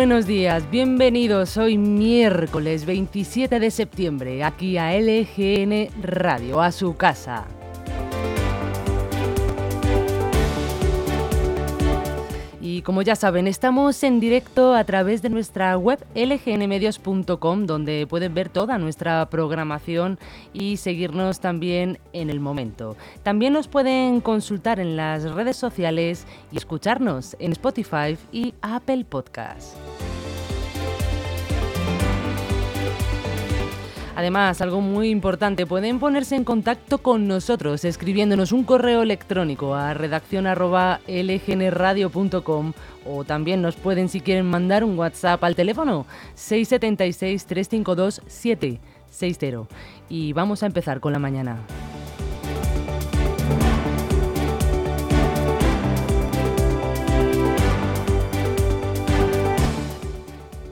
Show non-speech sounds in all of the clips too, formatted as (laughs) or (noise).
Buenos días, bienvenidos hoy miércoles 27 de septiembre aquí a LGN Radio, a su casa. Y como ya saben, estamos en directo a través de nuestra web lgnmedios.com, donde pueden ver toda nuestra programación y seguirnos también en el momento. También nos pueden consultar en las redes sociales y escucharnos en Spotify y Apple Podcasts. Además, algo muy importante, pueden ponerse en contacto con nosotros escribiéndonos un correo electrónico a redaccion@lgnradio.com o también nos pueden si quieren mandar un WhatsApp al teléfono 676 352 760. Y vamos a empezar con la mañana.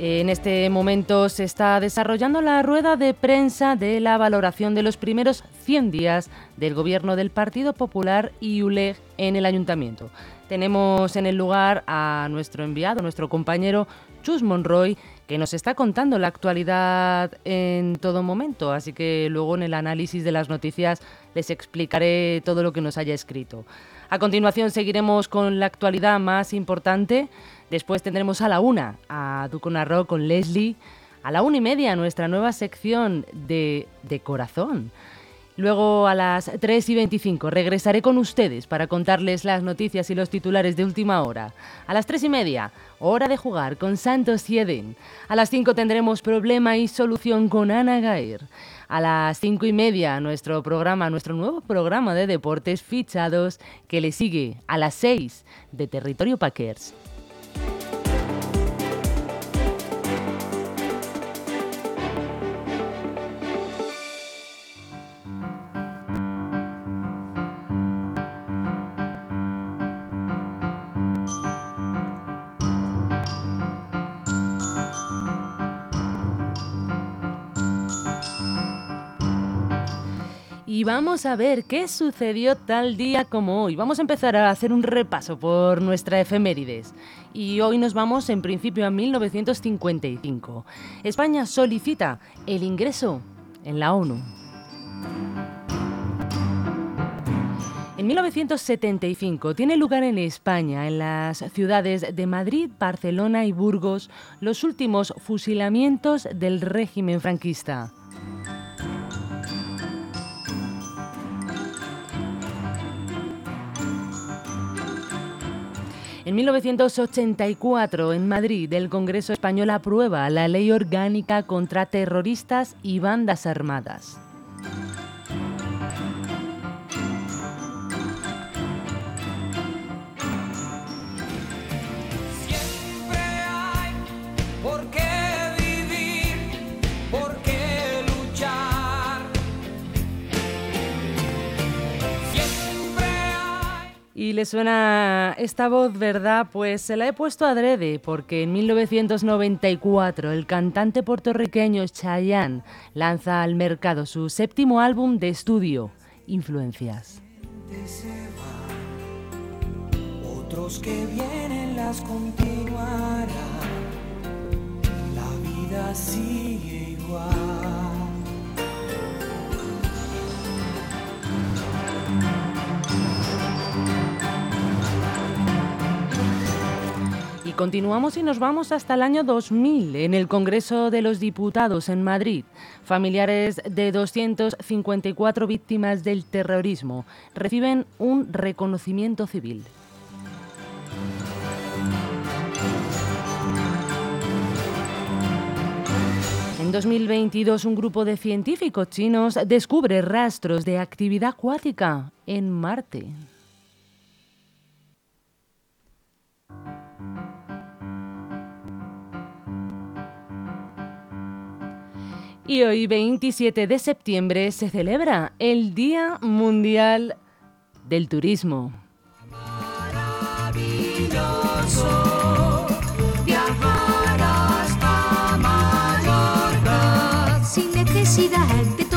En este momento se está desarrollando la rueda de prensa de la valoración de los primeros 100 días del gobierno del Partido Popular y ULEG en el ayuntamiento. Tenemos en el lugar a nuestro enviado, nuestro compañero Chus Monroy, que nos está contando la actualidad en todo momento, así que luego en el análisis de las noticias les explicaré todo lo que nos haya escrito. A continuación seguiremos con la actualidad más importante. Después tendremos a la una a Duconarro con Leslie. A la una y media nuestra nueva sección de, de corazón. Luego a las 3 y 25 regresaré con ustedes para contarles las noticias y los titulares de última hora. A las 3 y media, hora de jugar con Santos y Eden. A las 5 tendremos problema y solución con Ana Gaer. A las 5 y media, nuestro programa, nuestro nuevo programa de deportes fichados que le sigue a las 6 de Territorio Packers. Y vamos a ver qué sucedió tal día como hoy. Vamos a empezar a hacer un repaso por nuestra efemérides. Y hoy nos vamos en principio a 1955. España solicita el ingreso en la ONU. En 1975 tiene lugar en España, en las ciudades de Madrid, Barcelona y Burgos, los últimos fusilamientos del régimen franquista. En 1984, en Madrid, el Congreso Español aprueba la Ley Orgánica contra Terroristas y Bandas Armadas. Y le suena esta voz, ¿verdad? Pues se la he puesto adrede, porque en 1994 el cantante puertorriqueño Chayanne lanza al mercado su séptimo álbum de estudio, Influencias. otros que vienen las continuarán. La vida sigue igual. Continuamos y nos vamos hasta el año 2000 en el Congreso de los Diputados en Madrid. Familiares de 254 víctimas del terrorismo reciben un reconocimiento civil. En 2022, un grupo de científicos chinos descubre rastros de actividad acuática en Marte. Y hoy, 27 de septiembre, se celebra el Día Mundial del Turismo. maravilloso viajar hasta Mallorca sin necesidad de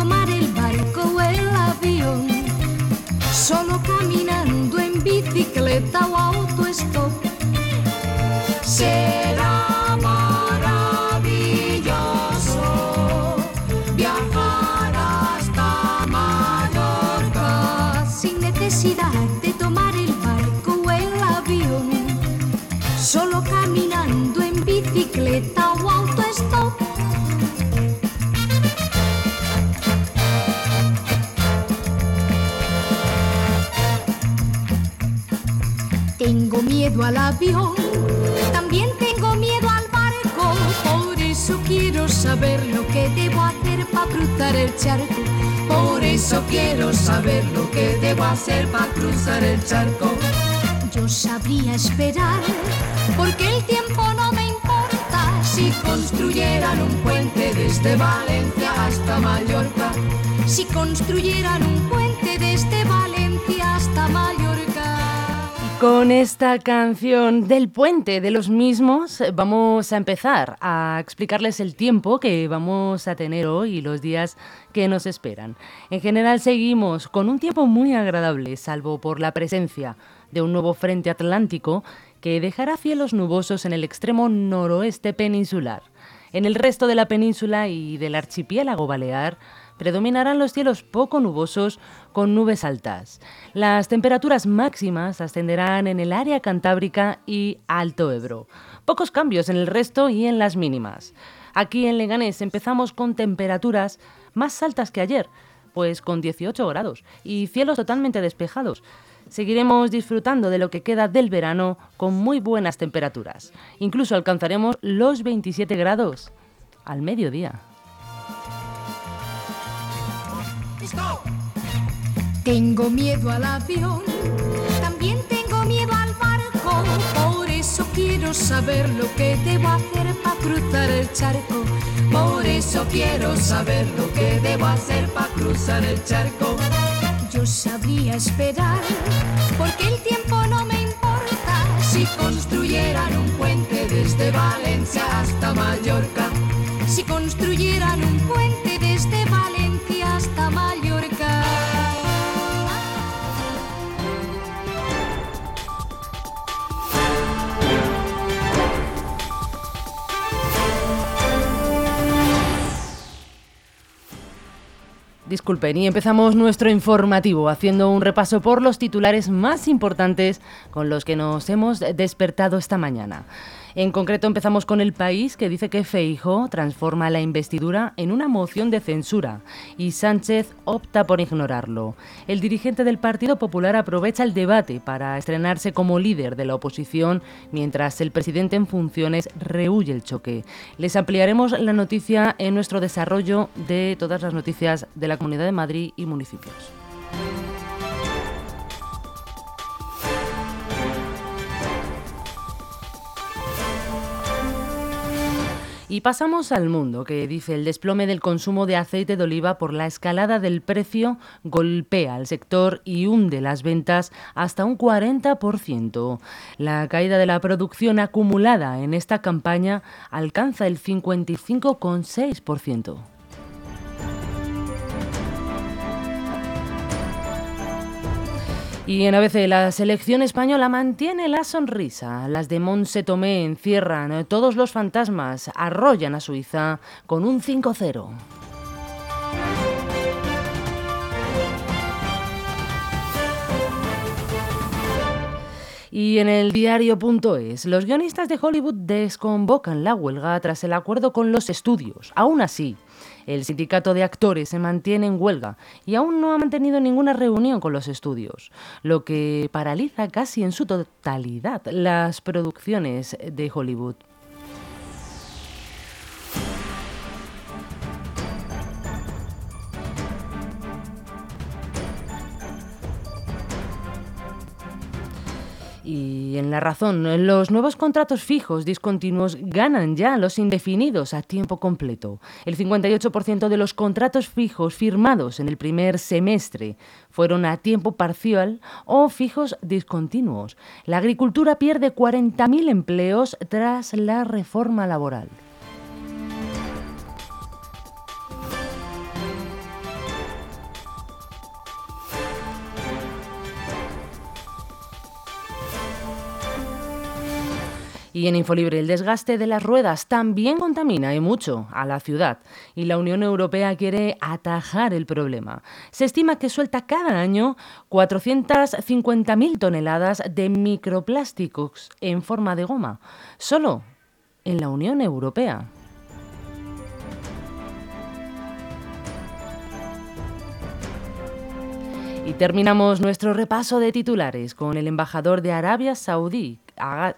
también tengo miedo al barco, Por eso quiero saber lo que debo hacer para cruzar el charco. Por eso quiero saber lo que debo hacer para cruzar el charco. yo sabría esperar, Porque el tiempo no me importa si construyeran un puente desde Valencia hasta Mallorca. si construyeran un puente desde Valencia hasta Mallorca. Con esta canción del puente de los mismos eh, vamos a empezar a explicarles el tiempo que vamos a tener hoy y los días que nos esperan. En general seguimos con un tiempo muy agradable, salvo por la presencia de un nuevo frente atlántico que dejará cielos nubosos en el extremo noroeste peninsular. En el resto de la península y del archipiélago balear predominarán los cielos poco nubosos con nubes altas. Las temperaturas máximas ascenderán en el área cantábrica y Alto Ebro. Pocos cambios en el resto y en las mínimas. Aquí en Leganés empezamos con temperaturas más altas que ayer, pues con 18 grados y cielos totalmente despejados. Seguiremos disfrutando de lo que queda del verano con muy buenas temperaturas. Incluso alcanzaremos los 27 grados al mediodía. Tengo miedo al avión, también tengo miedo al barco, Por eso quiero saber lo que debo hacer para cruzar el charco. Por eso quiero saber lo que debo hacer para cruzar el charco. yo sabría esperar, Porque el tiempo no me importa si construyeran un puente desde Valencia hasta Mallorca. si construyeran un puente Disculpen, y empezamos nuestro informativo haciendo un repaso por los titulares más importantes con los que nos hemos despertado esta mañana. En concreto empezamos con el país que dice que Feijo transforma la investidura en una moción de censura y Sánchez opta por ignorarlo. El dirigente del Partido Popular aprovecha el debate para estrenarse como líder de la oposición mientras el presidente en funciones rehuye el choque. Les ampliaremos la noticia en nuestro desarrollo de todas las noticias de la Comunidad de Madrid y municipios. Y pasamos al mundo, que dice el desplome del consumo de aceite de oliva por la escalada del precio golpea al sector y hunde las ventas hasta un 40%. La caída de la producción acumulada en esta campaña alcanza el 55,6%. Y en ABC, la selección española mantiene la sonrisa. Las de Monse Tomé encierran todos los fantasmas, arrollan a Suiza con un 5-0. Y en el diario.es, los guionistas de Hollywood desconvocan la huelga tras el acuerdo con los estudios. Aún así, el sindicato de actores se mantiene en huelga y aún no ha mantenido ninguna reunión con los estudios, lo que paraliza casi en su totalidad las producciones de Hollywood. Y en la razón, los nuevos contratos fijos discontinuos ganan ya los indefinidos a tiempo completo. El 58% de los contratos fijos firmados en el primer semestre fueron a tiempo parcial o fijos discontinuos. La agricultura pierde 40.000 empleos tras la reforma laboral. Y en Infolibre, el desgaste de las ruedas también contamina y mucho a la ciudad. Y la Unión Europea quiere atajar el problema. Se estima que suelta cada año 450.000 toneladas de microplásticos en forma de goma. Solo en la Unión Europea. Y terminamos nuestro repaso de titulares con el embajador de Arabia Saudí,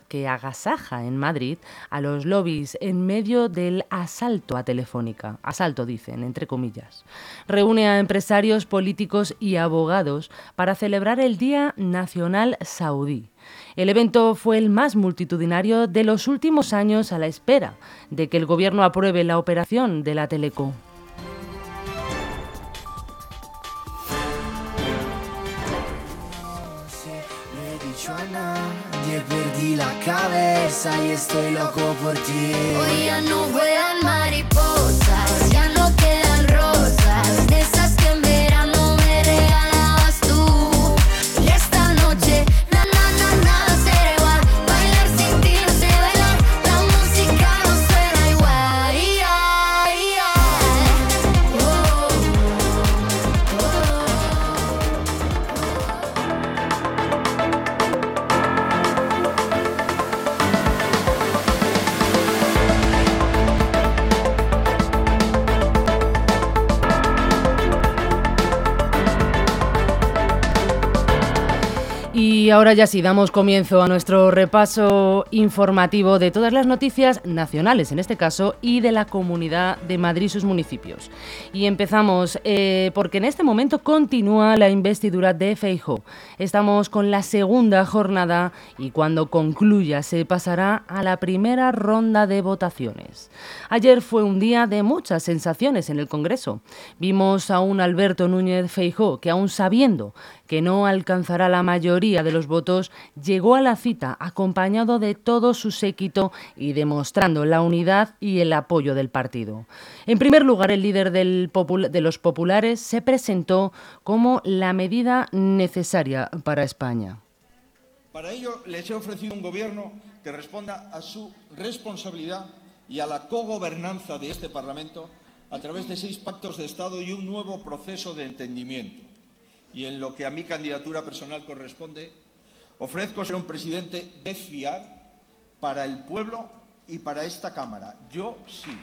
que agasaja en Madrid a los lobbies en medio del asalto a Telefónica. Asalto, dicen, entre comillas. Reúne a empresarios, políticos y abogados para celebrar el Día Nacional Saudí. El evento fue el más multitudinario de los últimos años a la espera de que el gobierno apruebe la operación de la Teleco. Nadie, perdí la cabeza y estoy loco por ti. Hoy ya no vuelan mariposas, ahora ya sí, damos comienzo a nuestro repaso informativo de todas las noticias nacionales, en este caso, y de la Comunidad de Madrid y sus municipios. Y empezamos eh, porque en este momento continúa la investidura de Feijóo. Estamos con la segunda jornada y cuando concluya se pasará a la primera ronda de votaciones. Ayer fue un día de muchas sensaciones en el Congreso. Vimos a un Alberto Núñez Feijóo que aún sabiendo que no alcanzará la mayoría de los votos, llegó a la cita acompañado de todo su séquito y demostrando la unidad y el apoyo del partido. En primer lugar, el líder de los populares se presentó como la medida necesaria para España. Para ello les he ofrecido un gobierno que responda a su responsabilidad y a la cogobernanza de este Parlamento a través de seis pactos de Estado y un nuevo proceso de entendimiento. Y en lo que a mi candidatura personal corresponde, ofrezco ser un presidente de fiar para el pueblo y para esta Cámara. Yo sí.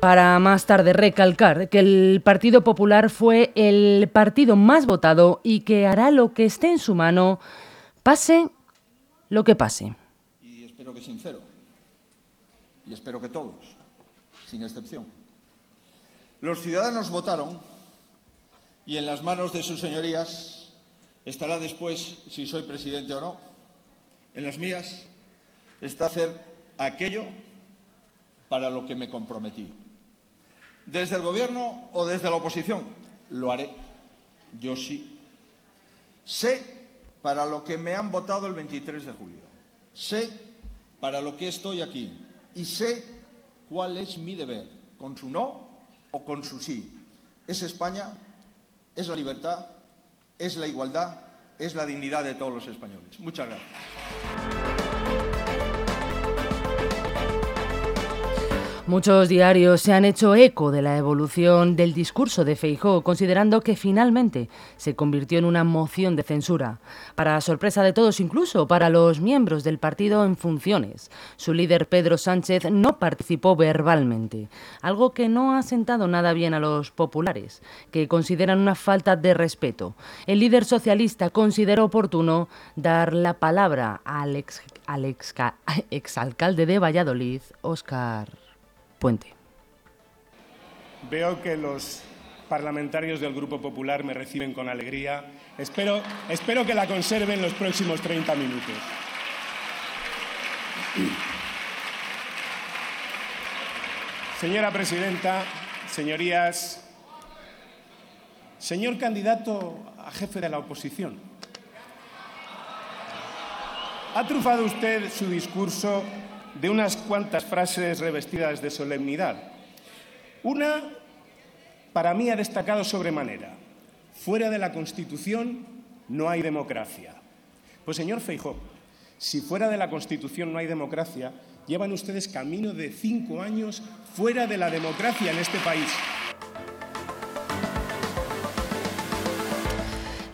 Para más tarde recalcar que el Partido Popular fue el partido más votado y que hará lo que esté en su mano, pase lo que pase. y espero que sincero. Y espero que todos, sin excepción. Los ciudadanos votaron y en las manos de sus señorías estará después si soy presidente o no. En las mías está hacer aquello para lo que me comprometí. Desde el gobierno o desde la oposición, lo haré. Yo sí. Sé para lo que me han votado el 23 de julio. Sé para lo que estoy aquí. Y sé cuál es mi deber, con su no o con su sí. Es España, es la libertad, es la igualdad, es la dignidad de todos los españoles. Muchas gracias. Muchos diarios se han hecho eco de la evolución del discurso de Feijóo, considerando que finalmente se convirtió en una moción de censura, para sorpresa de todos, incluso para los miembros del partido en funciones. Su líder Pedro Sánchez no participó verbalmente, algo que no ha sentado nada bien a los populares, que consideran una falta de respeto. El líder socialista consideró oportuno dar la palabra al ex, exalcalde (laughs) de Valladolid, Óscar Puente. Veo que los parlamentarios del Grupo Popular me reciben con alegría. Espero, espero que la conserven los próximos 30 minutos. Señora presidenta, señorías, señor candidato a jefe de la oposición, ha trufado usted su discurso de unas cuantas frases revestidas de solemnidad. Una, para mí, ha destacado sobremanera. Fuera de la Constitución no hay democracia. Pues, señor Feijó, si fuera de la Constitución no hay democracia, llevan ustedes camino de cinco años fuera de la democracia en este país.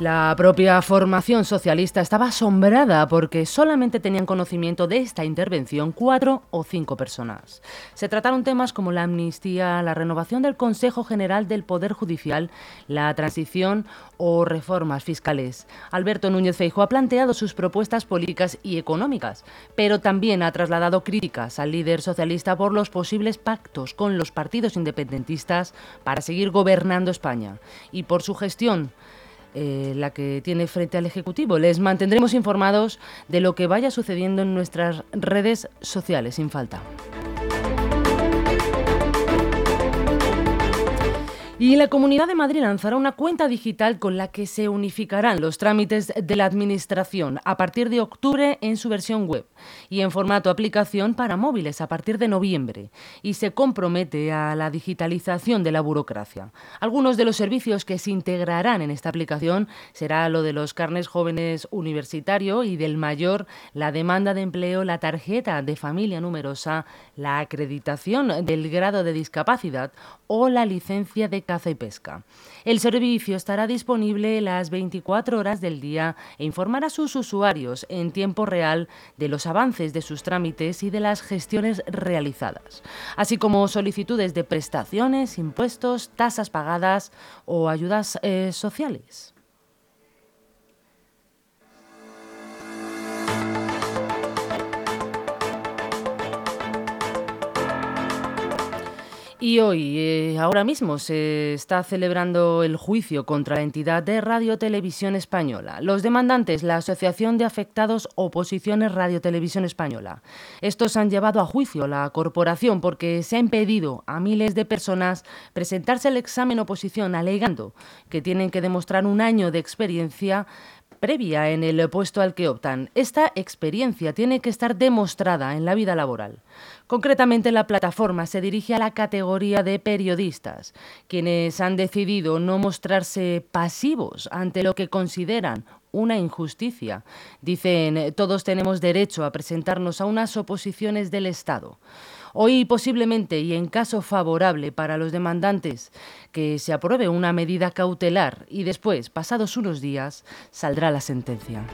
La propia formación socialista estaba asombrada porque solamente tenían conocimiento de esta intervención cuatro o cinco personas. Se trataron temas como la amnistía, la renovación del Consejo General del Poder Judicial, la transición o reformas fiscales. Alberto Núñez Feijóo ha planteado sus propuestas políticas y económicas, pero también ha trasladado críticas al líder socialista por los posibles pactos con los partidos independentistas para seguir gobernando España y por su gestión eh, la que tiene frente al Ejecutivo. Les mantendremos informados de lo que vaya sucediendo en nuestras redes sociales sin falta. Y la Comunidad de Madrid lanzará una cuenta digital con la que se unificarán los trámites de la Administración a partir de octubre en su versión web y en formato aplicación para móviles a partir de noviembre y se compromete a la digitalización de la burocracia. Algunos de los servicios que se integrarán en esta aplicación será lo de los carnes jóvenes universitario y del mayor, la demanda de empleo, la tarjeta de familia numerosa, la acreditación del grado de discapacidad o la licencia de caza y pesca. El servicio estará disponible las 24 horas del día e informará a sus usuarios en tiempo real de los avances de sus trámites y de las gestiones realizadas, así como solicitudes de prestaciones, impuestos, tasas pagadas o ayudas eh, sociales. Y hoy, eh, ahora mismo, se está celebrando el juicio contra la entidad de Radio Televisión Española. Los demandantes, la Asociación de Afectados Oposiciones Radio Televisión Española. Estos han llevado a juicio la corporación porque se ha impedido a miles de personas presentarse al examen oposición alegando que tienen que demostrar un año de experiencia previa en el puesto al que optan. Esta experiencia tiene que estar demostrada en la vida laboral. Concretamente, la plataforma se dirige a la categoría de periodistas, quienes han decidido no mostrarse pasivos ante lo que consideran una injusticia. Dicen, todos tenemos derecho a presentarnos a unas oposiciones del Estado. Hoy posiblemente y en caso favorable para los demandantes que se apruebe una medida cautelar y después, pasados unos días, saldrá la sentencia.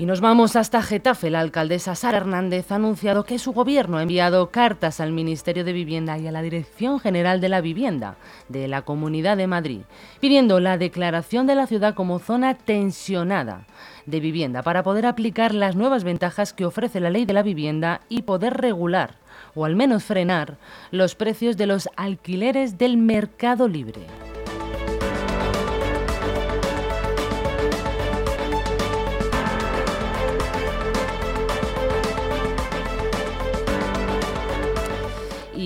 Y nos vamos hasta Getafe. La alcaldesa Sara Hernández ha anunciado que su gobierno ha enviado cartas al Ministerio de Vivienda y a la Dirección General de la Vivienda de la Comunidad de Madrid, pidiendo la declaración de la ciudad como zona tensionada de vivienda para poder aplicar las nuevas ventajas que ofrece la ley de la vivienda y poder regular, o al menos frenar, los precios de los alquileres del mercado libre.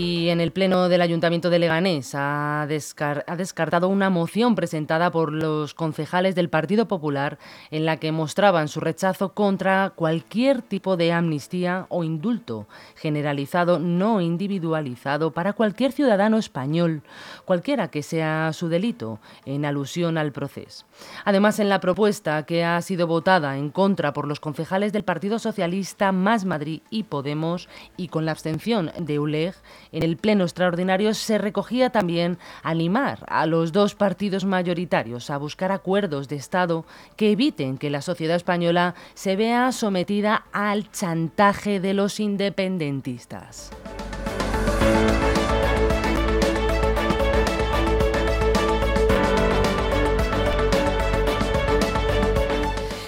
Y en el Pleno del Ayuntamiento de Leganés ha, descartado una moción presentada por los concejales del Partido Popular en la que mostraban su rechazo contra cualquier tipo de amnistía o indulto generalizado no individualizado para cualquier ciudadano español, cualquiera que sea su delito, en alusión al proceso. Además, en la propuesta que ha sido votada en contra por los concejales del Partido Socialista, Más Madrid y Podemos y con la abstención de ULEG, en el pleno extraordinario se recogía también animar a los dos partidos mayoritarios a buscar acuerdos de Estado que eviten que la sociedad española se vea sometida al chantaje de los independentistas.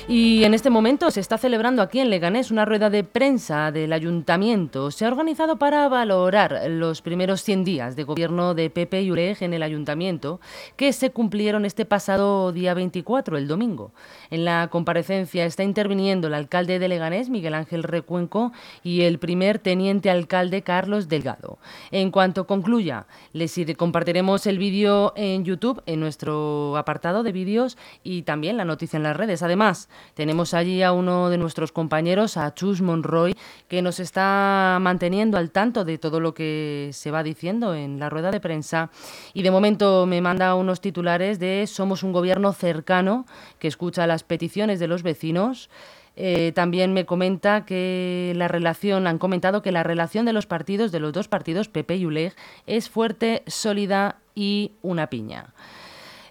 Y en este momento se está celebrando aquí en Leganés una rueda de prensa del ayuntamiento. Se ha organizado para valorar los primeros 100 días de gobierno de Pepe y Urej en el ayuntamiento, que se cumplieron este pasado día 24, el domingo. En la comparecencia está interviniendo el alcalde de Leganés, Miguel Ángel Recuenco, y el primer teniente alcalde, Carlos Delgado. En cuanto concluya, les compartiremos el vídeo en YouTube, en nuestro apartado de vídeos, y también la noticia en las redes. Además, tenemos allí a uno de nuestros compañeros, a Chus Monroy, que nos está manteniendo al tanto de todo lo que se va diciendo en la rueda de prensa. Y de momento me manda unos titulares de Somos un gobierno cercano que escucha las peticiones de los vecinos. Eh, también me comenta que la relación, han comentado que la relación de los partidos, de los dos partidos, PP y ULEG, es fuerte, sólida y una piña.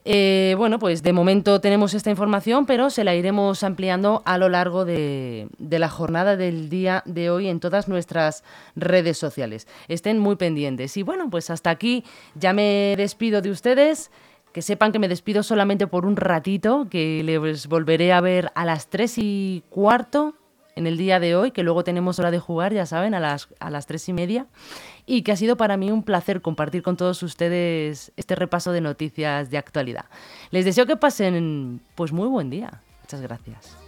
Eh, bueno, pues de momento tenemos esta información, pero se la iremos ampliando a lo largo de, de, la jornada del día de hoy en todas nuestras redes sociales. Estén muy pendientes. Y bueno, pues hasta aquí ya me despido de ustedes. Que sepan que me despido solamente por un ratito, que les volveré a ver a las tres y cuarto en el día de hoy, que luego tenemos hora de jugar, ya saben, a las, a las tres y media, y que ha sido para mí un placer compartir con todos ustedes este repaso de noticias de actualidad. Les deseo que pasen pues muy buen día. Muchas gracias.